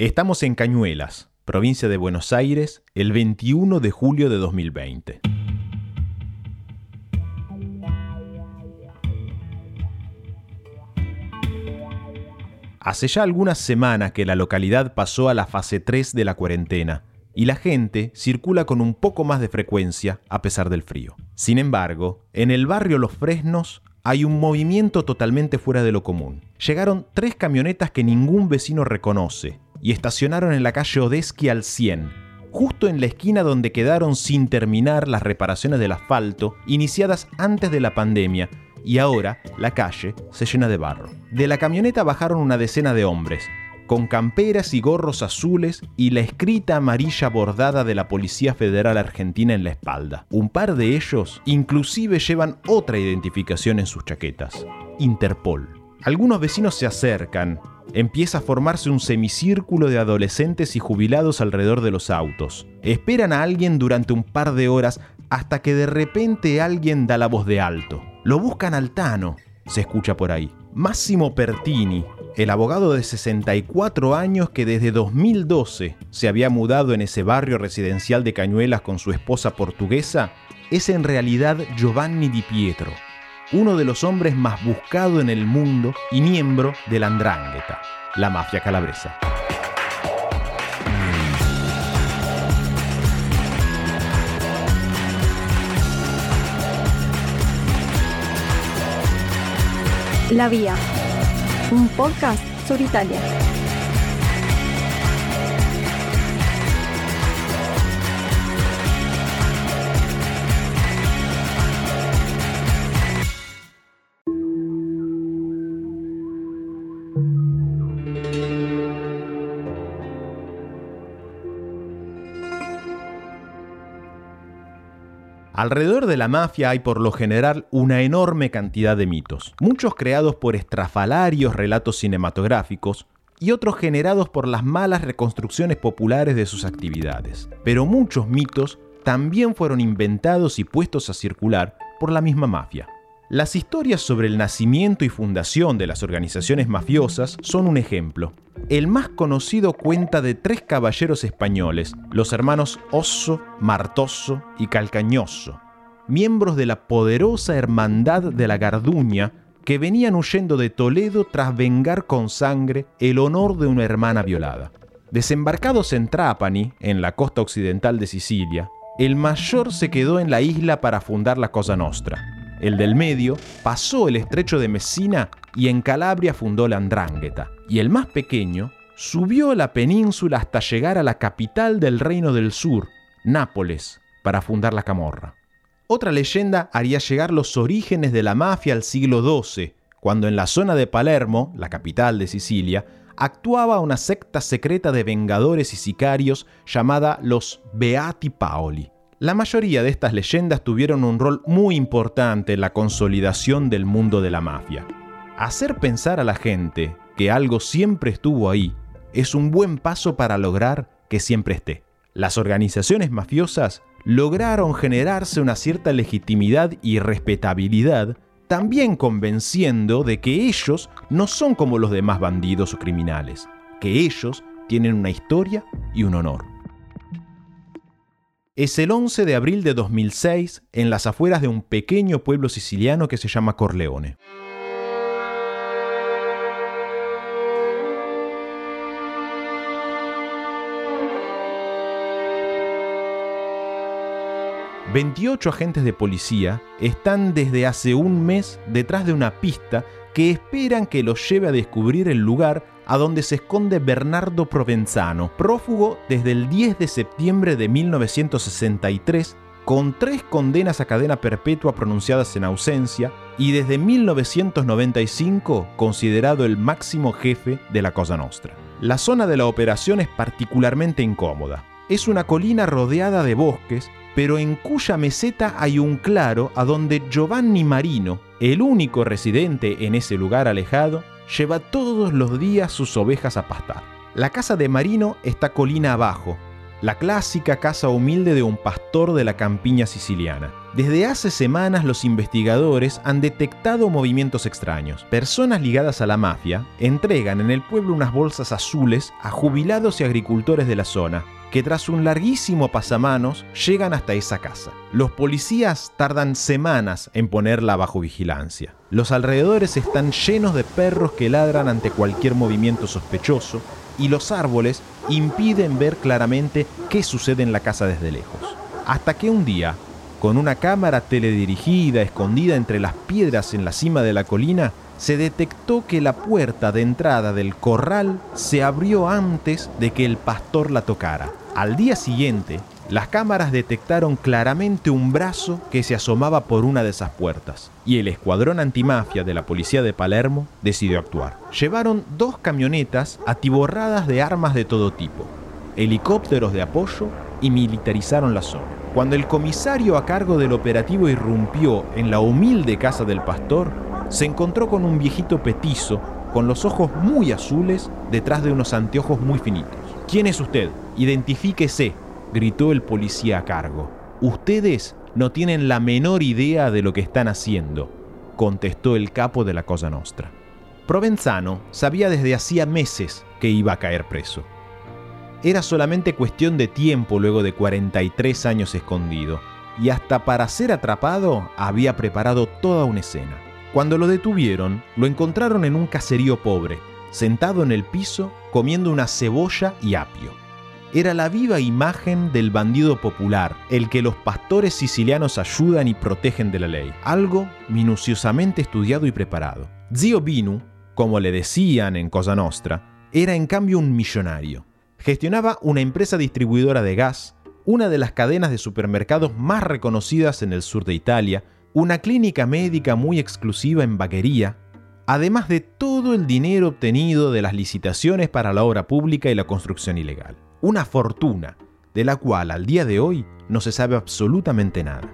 Estamos en Cañuelas, provincia de Buenos Aires, el 21 de julio de 2020. Hace ya algunas semanas que la localidad pasó a la fase 3 de la cuarentena y la gente circula con un poco más de frecuencia a pesar del frío. Sin embargo, en el barrio Los Fresnos hay un movimiento totalmente fuera de lo común. Llegaron tres camionetas que ningún vecino reconoce y estacionaron en la calle Odeski al 100, justo en la esquina donde quedaron sin terminar las reparaciones del asfalto iniciadas antes de la pandemia y ahora la calle se llena de barro. De la camioneta bajaron una decena de hombres, con camperas y gorros azules y la escrita amarilla bordada de la Policía Federal Argentina en la espalda. Un par de ellos inclusive llevan otra identificación en sus chaquetas, Interpol. Algunos vecinos se acercan, empieza a formarse un semicírculo de adolescentes y jubilados alrededor de los autos. Esperan a alguien durante un par de horas hasta que de repente alguien da la voz de alto. Lo buscan al Tano, se escucha por ahí. Máximo Pertini, el abogado de 64 años que desde 2012 se había mudado en ese barrio residencial de Cañuelas con su esposa portuguesa, es en realidad Giovanni Di Pietro, uno de los hombres más buscados en el mundo y miembro de la Andrangheta, la mafia calabresa. La Vía, un podcast sobre Italia. Alrededor de la mafia hay por lo general una enorme cantidad de mitos, muchos creados por estrafalarios relatos cinematográficos y otros generados por las malas reconstrucciones populares de sus actividades. Pero muchos mitos también fueron inventados y puestos a circular por la misma mafia. Las historias sobre el nacimiento y fundación de las organizaciones mafiosas son un ejemplo. El más conocido cuenta de tres caballeros españoles, los hermanos Osso, Martoso y Calcañoso, miembros de la poderosa Hermandad de la Garduña que venían huyendo de Toledo tras vengar con sangre el honor de una hermana violada. Desembarcados en Trapani, en la costa occidental de Sicilia, el mayor se quedó en la isla para fundar la Cosa Nostra el del medio, pasó el estrecho de Messina y en Calabria fundó la Andrangheta. Y el más pequeño subió la península hasta llegar a la capital del Reino del Sur, Nápoles, para fundar la Camorra. Otra leyenda haría llegar los orígenes de la mafia al siglo XII, cuando en la zona de Palermo, la capital de Sicilia, actuaba una secta secreta de vengadores y sicarios llamada los Beati Paoli. La mayoría de estas leyendas tuvieron un rol muy importante en la consolidación del mundo de la mafia. Hacer pensar a la gente que algo siempre estuvo ahí es un buen paso para lograr que siempre esté. Las organizaciones mafiosas lograron generarse una cierta legitimidad y respetabilidad, también convenciendo de que ellos no son como los demás bandidos o criminales, que ellos tienen una historia y un honor es el 11 de abril de 2006 en las afueras de un pequeño pueblo siciliano que se llama Corleone. ...28 agentes de policía están desde hace un mes detrás de una pista que esperan que los lleve a descubrir el lugar a donde se esconde Bernardo Provenzano, prófugo desde el 10 de septiembre de 1963, con tres condenas a cadena perpetua pronunciadas en ausencia y desde 1995 considerado el máximo jefe de la Cosa Nostra. La zona de la operación es particularmente incómoda. Es una colina rodeada de bosques, pero en cuya meseta hay un claro a donde Giovanni Marino, el único residente en ese lugar alejado, lleva todos los días sus ovejas a pastar. La casa de Marino está colina abajo, la clásica casa humilde de un pastor de la campiña siciliana. Desde hace semanas los investigadores han detectado movimientos extraños. Personas ligadas a la mafia entregan en el pueblo unas bolsas azules a jubilados y agricultores de la zona, que tras un larguísimo pasamanos llegan hasta esa casa. Los policías tardan semanas en ponerla bajo vigilancia. Los alrededores están llenos de perros que ladran ante cualquier movimiento sospechoso y los árboles impiden ver claramente qué sucede en la casa desde lejos. Hasta que un día, con una cámara teledirigida escondida entre las piedras en la cima de la colina, se detectó que la puerta de entrada del corral se abrió antes de que el pastor la tocara. Al día siguiente, las cámaras detectaron claramente un brazo que se asomaba por una de esas puertas, y el escuadrón antimafia de la policía de Palermo decidió actuar. Llevaron dos camionetas atiborradas de armas de todo tipo, helicópteros de apoyo y militarizaron la zona. Cuando el comisario a cargo del operativo irrumpió en la humilde casa del pastor, se encontró con un viejito petizo con los ojos muy azules detrás de unos anteojos muy finitos. ¿Quién es usted? Identifíquese, gritó el policía a cargo. Ustedes no tienen la menor idea de lo que están haciendo, contestó el capo de la Cosa Nostra. Provenzano sabía desde hacía meses que iba a caer preso. Era solamente cuestión de tiempo luego de 43 años escondido, y hasta para ser atrapado había preparado toda una escena. Cuando lo detuvieron, lo encontraron en un caserío pobre, sentado en el piso comiendo una cebolla y apio. Era la viva imagen del bandido popular, el que los pastores sicilianos ayudan y protegen de la ley, algo minuciosamente estudiado y preparado. Zio Binu, como le decían en Cosa Nostra, era en cambio un millonario. Gestionaba una empresa distribuidora de gas, una de las cadenas de supermercados más reconocidas en el sur de Italia, una clínica médica muy exclusiva en Vaquería, además de todo el dinero obtenido de las licitaciones para la obra pública y la construcción ilegal. Una fortuna de la cual al día de hoy no se sabe absolutamente nada.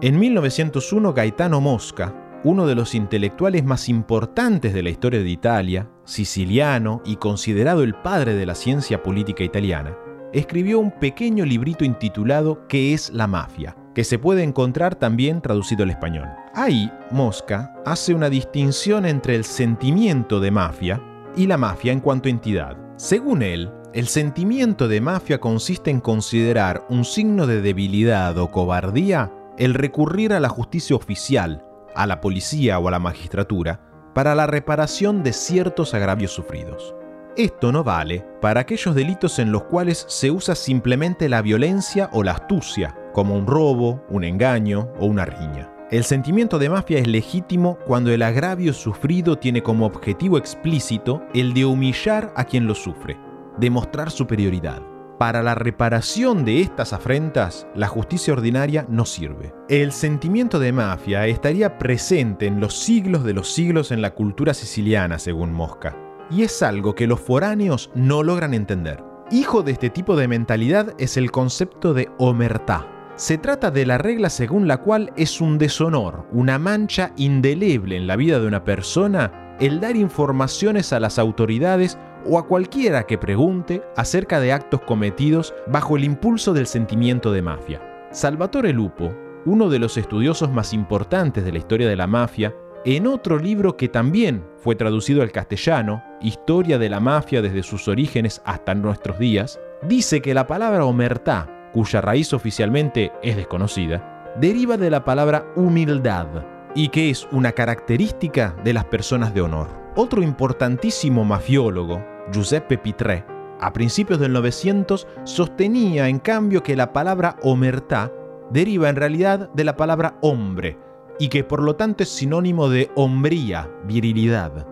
En 1901 Gaetano Mosca, uno de los intelectuales más importantes de la historia de Italia, siciliano y considerado el padre de la ciencia política italiana, escribió un pequeño librito intitulado ¿Qué es la mafia?, que se puede encontrar también traducido al español. Ahí, Mosca hace una distinción entre el sentimiento de mafia y la mafia en cuanto entidad. Según él, el sentimiento de mafia consiste en considerar un signo de debilidad o cobardía el recurrir a la justicia oficial, a la policía o a la magistratura, para la reparación de ciertos agravios sufridos. Esto no vale para aquellos delitos en los cuales se usa simplemente la violencia o la astucia, como un robo, un engaño o una riña. El sentimiento de mafia es legítimo cuando el agravio sufrido tiene como objetivo explícito el de humillar a quien lo sufre, demostrar superioridad. Para la reparación de estas afrentas, la justicia ordinaria no sirve. El sentimiento de mafia estaría presente en los siglos de los siglos en la cultura siciliana, según Mosca, y es algo que los foráneos no logran entender. Hijo de este tipo de mentalidad es el concepto de omertá. Se trata de la regla según la cual es un deshonor, una mancha indeleble en la vida de una persona el dar informaciones a las autoridades o a cualquiera que pregunte acerca de actos cometidos bajo el impulso del sentimiento de mafia. Salvatore Lupo, uno de los estudiosos más importantes de la historia de la mafia, en otro libro que también fue traducido al castellano, Historia de la mafia desde sus orígenes hasta nuestros días, dice que la palabra omertá, cuya raíz oficialmente es desconocida, deriva de la palabra humildad y que es una característica de las personas de honor. Otro importantísimo mafiólogo, Giuseppe Pitré, a principios del 900 sostenía en cambio que la palabra omertá deriva en realidad de la palabra hombre y que por lo tanto es sinónimo de hombría, virilidad.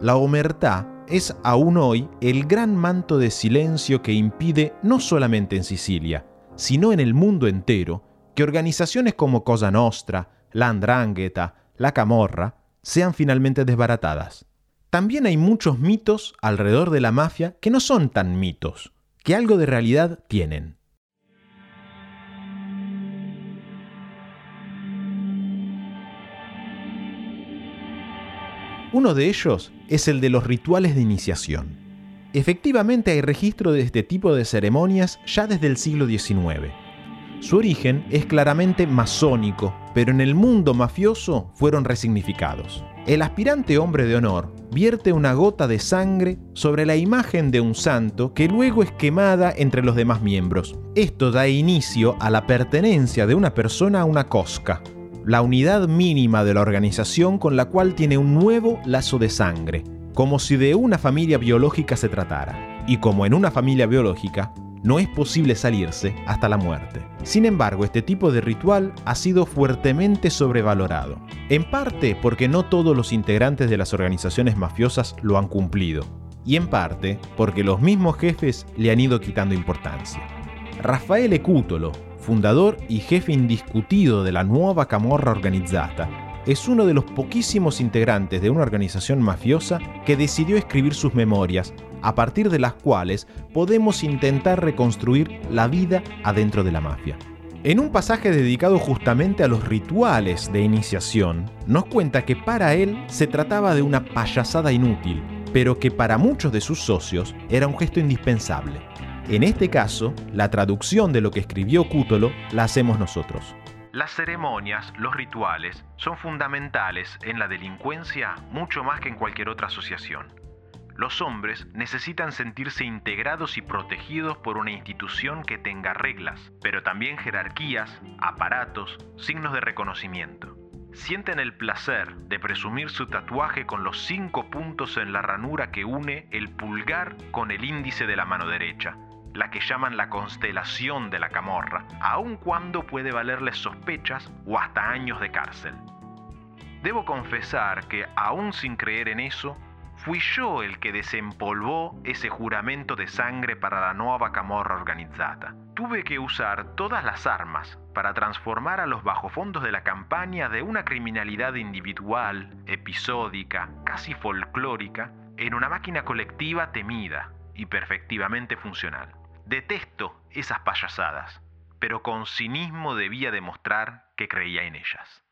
La omertá es aún hoy el gran manto de silencio que impide no solamente en Sicilia, sino en el mundo entero, que organizaciones como Cosa Nostra, la Andrangheta, la Camorra, sean finalmente desbaratadas también hay muchos mitos alrededor de la mafia que no son tan mitos, que algo de realidad tienen. Uno de ellos es el de los rituales de iniciación. Efectivamente hay registro de este tipo de ceremonias ya desde el siglo XIX. Su origen es claramente masónico, pero en el mundo mafioso fueron resignificados. El aspirante hombre de honor vierte una gota de sangre sobre la imagen de un santo que luego es quemada entre los demás miembros. Esto da inicio a la pertenencia de una persona a una cosca, la unidad mínima de la organización con la cual tiene un nuevo lazo de sangre, como si de una familia biológica se tratara. Y como en una familia biológica, no es posible salirse hasta la muerte. Sin embargo, este tipo de ritual ha sido fuertemente sobrevalorado, en parte porque no todos los integrantes de las organizaciones mafiosas lo han cumplido, y en parte porque los mismos jefes le han ido quitando importancia. Rafael Ecútolo, fundador y jefe indiscutido de la nueva Camorra Organizzata, es uno de los poquísimos integrantes de una organización mafiosa que decidió escribir sus memorias a partir de las cuales podemos intentar reconstruir la vida adentro de la mafia. En un pasaje dedicado justamente a los rituales de iniciación, nos cuenta que para él se trataba de una payasada inútil, pero que para muchos de sus socios era un gesto indispensable. En este caso, la traducción de lo que escribió Cútolo la hacemos nosotros. Las ceremonias, los rituales, son fundamentales en la delincuencia mucho más que en cualquier otra asociación. Los hombres necesitan sentirse integrados y protegidos por una institución que tenga reglas, pero también jerarquías, aparatos, signos de reconocimiento. Sienten el placer de presumir su tatuaje con los cinco puntos en la ranura que une el pulgar con el índice de la mano derecha, la que llaman la constelación de la camorra, aun cuando puede valerles sospechas o hasta años de cárcel. Debo confesar que, aún sin creer en eso, Fui yo el que desempolvó ese juramento de sangre para la nueva camorra organizada. Tuve que usar todas las armas para transformar a los bajofondos de la campaña de una criminalidad individual, episódica, casi folclórica, en una máquina colectiva temida y perfectivamente funcional. Detesto esas payasadas, pero con cinismo debía demostrar que creía en ellas.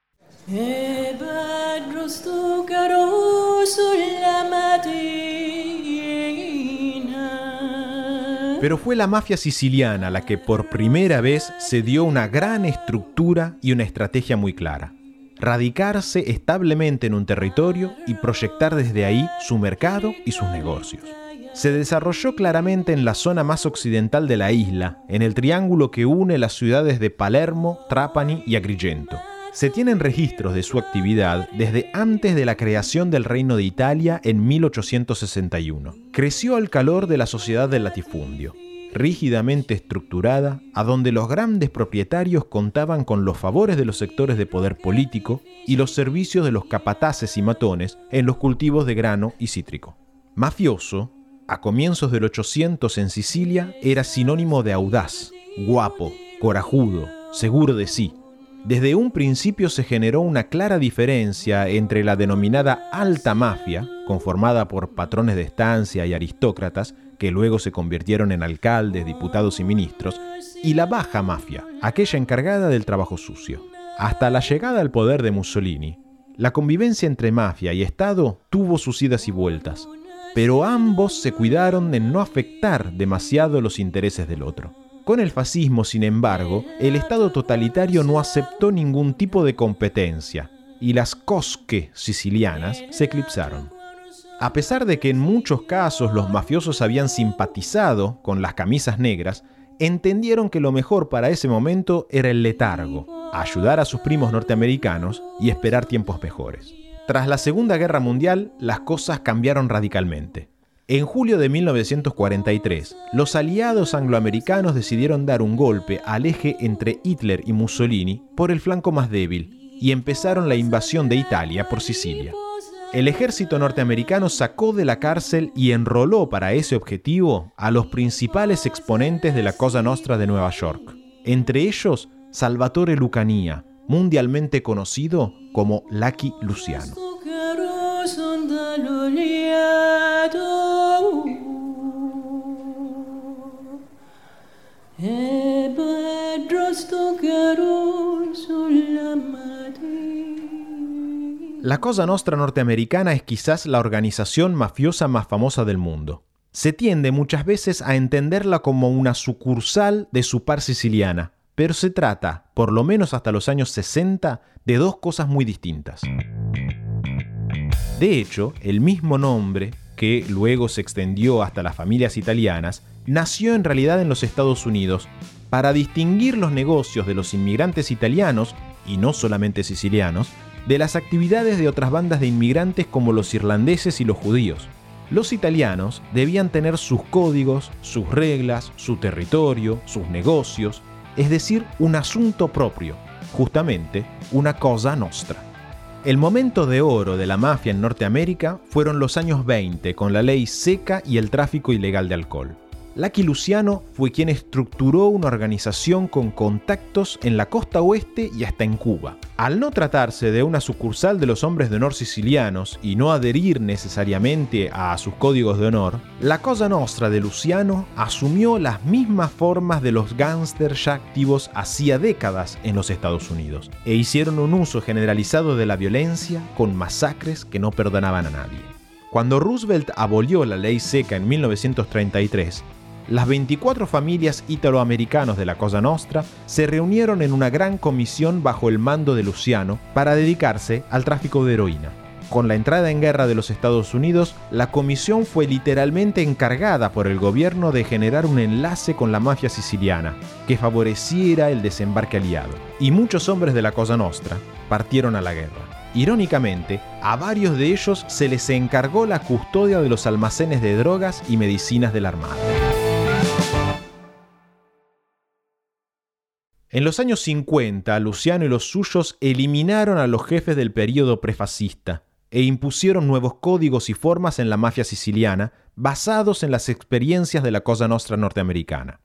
Pero fue la mafia siciliana la que por primera vez se dio una gran estructura y una estrategia muy clara. Radicarse establemente en un territorio y proyectar desde ahí su mercado y sus negocios. Se desarrolló claramente en la zona más occidental de la isla, en el triángulo que une las ciudades de Palermo, Trapani y Agrigento se tienen registros de su actividad desde antes de la creación del Reino de Italia en 1861. Creció al calor de la sociedad del latifundio, rígidamente estructurada, a donde los grandes propietarios contaban con los favores de los sectores de poder político y los servicios de los capataces y matones en los cultivos de grano y cítrico. Mafioso, a comienzos del 800 en Sicilia, era sinónimo de audaz, guapo, corajudo, seguro de sí, desde un principio se generó una clara diferencia entre la denominada alta mafia, conformada por patrones de estancia y aristócratas, que luego se convirtieron en alcaldes, diputados y ministros, y la baja mafia, aquella encargada del trabajo sucio. Hasta la llegada al poder de Mussolini, la convivencia entre mafia y Estado tuvo sus idas y vueltas, pero ambos se cuidaron en no afectar demasiado los intereses del otro. Con el fascismo, sin embargo, el Estado totalitario no aceptó ningún tipo de competencia y las cosque sicilianas se eclipsaron. A pesar de que en muchos casos los mafiosos habían simpatizado con las camisas negras, entendieron que lo mejor para ese momento era el letargo, ayudar a sus primos norteamericanos y esperar tiempos mejores. Tras la Segunda Guerra Mundial, las cosas cambiaron radicalmente. En julio de 1943, los aliados angloamericanos decidieron dar un golpe al eje entre Hitler y Mussolini por el flanco más débil y empezaron la invasión de Italia por Sicilia. El ejército norteamericano sacó de la cárcel y enroló para ese objetivo a los principales exponentes de la Cosa Nostra de Nueva York, entre ellos Salvatore Lucania, mundialmente conocido como Lucky Luciano. La Cosa Nostra norteamericana es quizás la organización mafiosa más famosa del mundo. Se tiende muchas veces a entenderla como una sucursal de su par siciliana, pero se trata, por lo menos hasta los años 60, de dos cosas muy distintas. De hecho, el mismo nombre, que luego se extendió hasta las familias italianas, nació en realidad en los Estados Unidos para distinguir los negocios de los inmigrantes italianos, y no solamente sicilianos, de las actividades de otras bandas de inmigrantes como los irlandeses y los judíos. Los italianos debían tener sus códigos, sus reglas, su territorio, sus negocios, es decir, un asunto propio, justamente una cosa nostra. El momento de oro de la mafia en Norteamérica fueron los años 20 con la ley seca y el tráfico ilegal de alcohol. Lucky Luciano fue quien estructuró una organización con contactos en la costa oeste y hasta en Cuba. Al no tratarse de una sucursal de los hombres de honor sicilianos y no adherir necesariamente a sus códigos de honor, la Cosa Nostra de Luciano asumió las mismas formas de los gángsters ya activos hacía décadas en los Estados Unidos e hicieron un uso generalizado de la violencia con masacres que no perdonaban a nadie. Cuando Roosevelt abolió la ley seca en 1933, las 24 familias italoamericanos de la Cosa Nostra se reunieron en una gran comisión bajo el mando de Luciano para dedicarse al tráfico de heroína. Con la entrada en guerra de los Estados Unidos, la comisión fue literalmente encargada por el gobierno de generar un enlace con la mafia siciliana que favoreciera el desembarque aliado. Y muchos hombres de la Cosa Nostra partieron a la guerra. Irónicamente, a varios de ellos se les encargó la custodia de los almacenes de drogas y medicinas de la Armada. En los años 50, Luciano y los suyos eliminaron a los jefes del período prefascista e impusieron nuevos códigos y formas en la mafia siciliana basados en las experiencias de la Cosa Nostra norteamericana.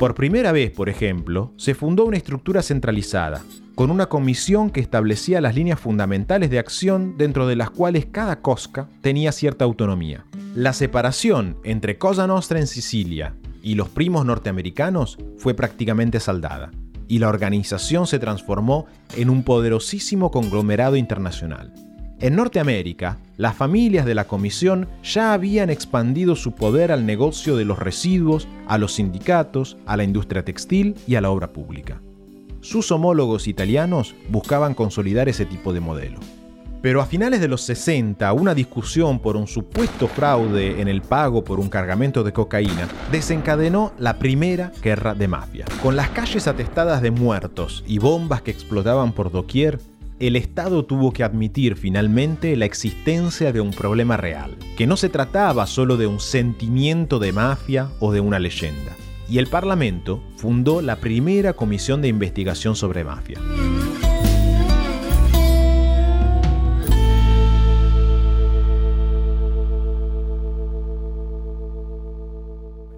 Por primera vez, por ejemplo, se fundó una estructura centralizada, con una comisión que establecía las líneas fundamentales de acción dentro de las cuales cada cosca tenía cierta autonomía. La separación entre Cosa Nostra en Sicilia y los primos norteamericanos fue prácticamente saldada, y la organización se transformó en un poderosísimo conglomerado internacional. En Norteamérica, las familias de la comisión ya habían expandido su poder al negocio de los residuos, a los sindicatos, a la industria textil y a la obra pública. Sus homólogos italianos buscaban consolidar ese tipo de modelo. Pero a finales de los 60, una discusión por un supuesto fraude en el pago por un cargamento de cocaína desencadenó la primera guerra de mafia. Con las calles atestadas de muertos y bombas que explotaban por doquier, el Estado tuvo que admitir finalmente la existencia de un problema real, que no se trataba solo de un sentimiento de mafia o de una leyenda. Y el Parlamento fundó la primera comisión de investigación sobre mafia.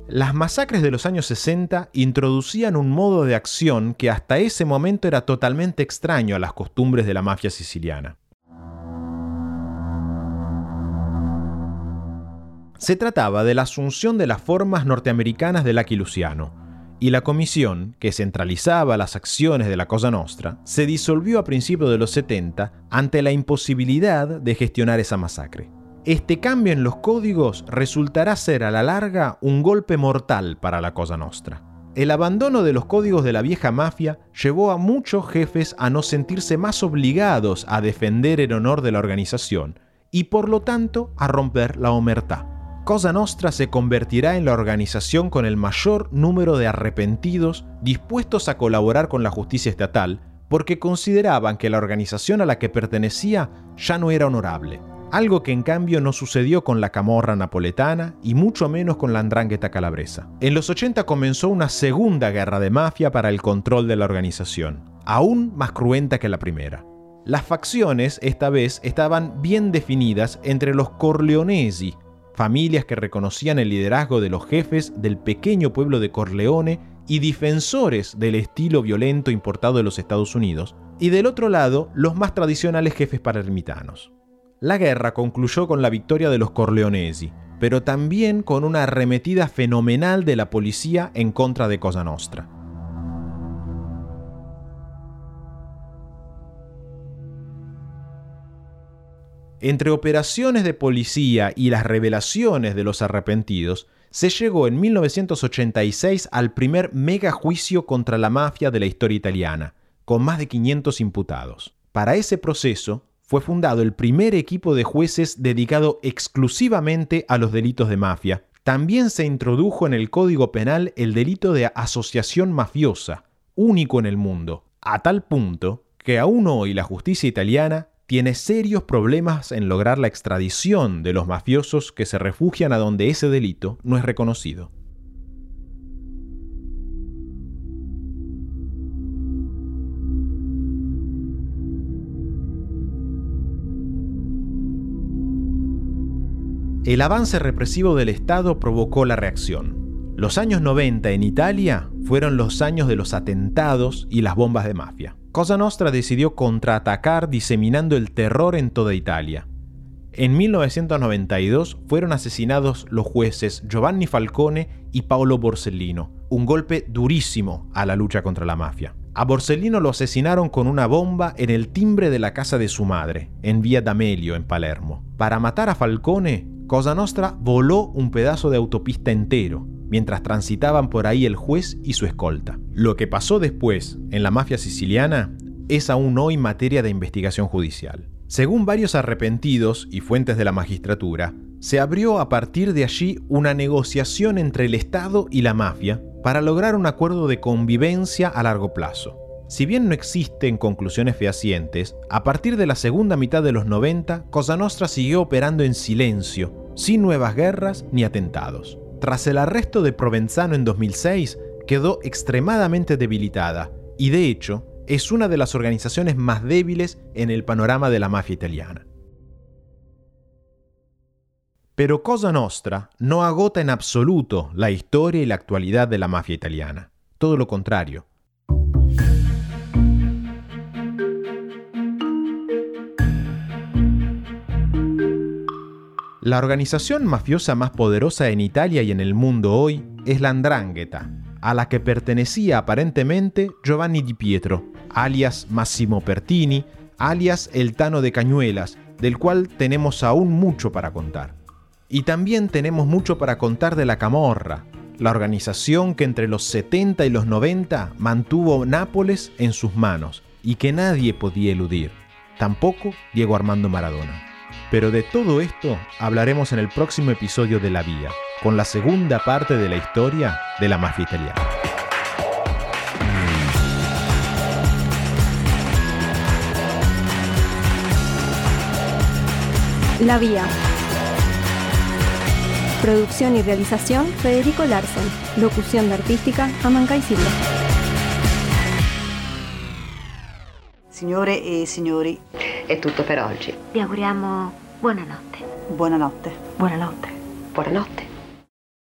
Las masacres de los años 60 introducían un modo de acción que hasta ese momento era totalmente extraño a las costumbres de la mafia siciliana. Se trataba de la asunción de las formas norteamericanas del Lucky Luciano, y la comisión, que centralizaba las acciones de la Cosa Nostra, se disolvió a principios de los 70 ante la imposibilidad de gestionar esa masacre. Este cambio en los códigos resultará ser a la larga un golpe mortal para la Cosa Nostra. El abandono de los códigos de la vieja mafia llevó a muchos jefes a no sentirse más obligados a defender el honor de la organización y por lo tanto a romper la omertá. Cosa Nostra se convertirá en la organización con el mayor número de arrepentidos dispuestos a colaborar con la justicia estatal porque consideraban que la organización a la que pertenecía ya no era honorable algo que en cambio no sucedió con la camorra napoletana y mucho menos con la andrangheta calabresa. En los 80 comenzó una segunda guerra de mafia para el control de la organización, aún más cruenta que la primera. Las facciones esta vez estaban bien definidas entre los Corleonesi, familias que reconocían el liderazgo de los jefes del pequeño pueblo de Corleone y defensores del estilo violento importado de los Estados Unidos, y del otro lado los más tradicionales jefes palermitanos. La guerra concluyó con la victoria de los Corleonesi, pero también con una arremetida fenomenal de la policía en contra de Cosa Nostra. Entre operaciones de policía y las revelaciones de los arrepentidos, se llegó en 1986 al primer mega juicio contra la mafia de la historia italiana, con más de 500 imputados. Para ese proceso, fue fundado el primer equipo de jueces dedicado exclusivamente a los delitos de mafia. También se introdujo en el Código Penal el delito de asociación mafiosa, único en el mundo, a tal punto que aún hoy la justicia italiana tiene serios problemas en lograr la extradición de los mafiosos que se refugian a donde ese delito no es reconocido. El avance represivo del Estado provocó la reacción. Los años 90 en Italia fueron los años de los atentados y las bombas de mafia. Cosa Nostra decidió contraatacar diseminando el terror en toda Italia. En 1992 fueron asesinados los jueces Giovanni Falcone y Paolo Borsellino, un golpe durísimo a la lucha contra la mafia. A Borsellino lo asesinaron con una bomba en el timbre de la casa de su madre, en Vía D'Amelio, en Palermo. Para matar a Falcone, Cosa Nostra voló un pedazo de autopista entero, mientras transitaban por ahí el juez y su escolta. Lo que pasó después en la mafia siciliana es aún hoy materia de investigación judicial. Según varios arrepentidos y fuentes de la magistratura, se abrió a partir de allí una negociación entre el Estado y la mafia para lograr un acuerdo de convivencia a largo plazo. Si bien no existen conclusiones fehacientes, a partir de la segunda mitad de los 90, Cosa Nostra siguió operando en silencio, sin nuevas guerras ni atentados. Tras el arresto de Provenzano en 2006, quedó extremadamente debilitada y de hecho es una de las organizaciones más débiles en el panorama de la mafia italiana. Pero Cosa Nostra no agota en absoluto la historia y la actualidad de la mafia italiana. Todo lo contrario, La organización mafiosa más poderosa en Italia y en el mundo hoy es la Andrangheta, a la que pertenecía aparentemente Giovanni Di Pietro, alias Massimo Pertini, alias El Tano de Cañuelas, del cual tenemos aún mucho para contar. Y también tenemos mucho para contar de la Camorra, la organización que entre los 70 y los 90 mantuvo Nápoles en sus manos y que nadie podía eludir, tampoco Diego Armando Maradona. Pero de todo esto hablaremos en el próximo episodio de La Vía, con la segunda parte de la historia de la mafia italiana. La Vía. Producción y realización Federico Larsen. Locución de artística Amancay Silva. Signore e signori, È tutto per oggi. Vi auguriamo buonanotte. buonanotte. Buonanotte. Buonanotte.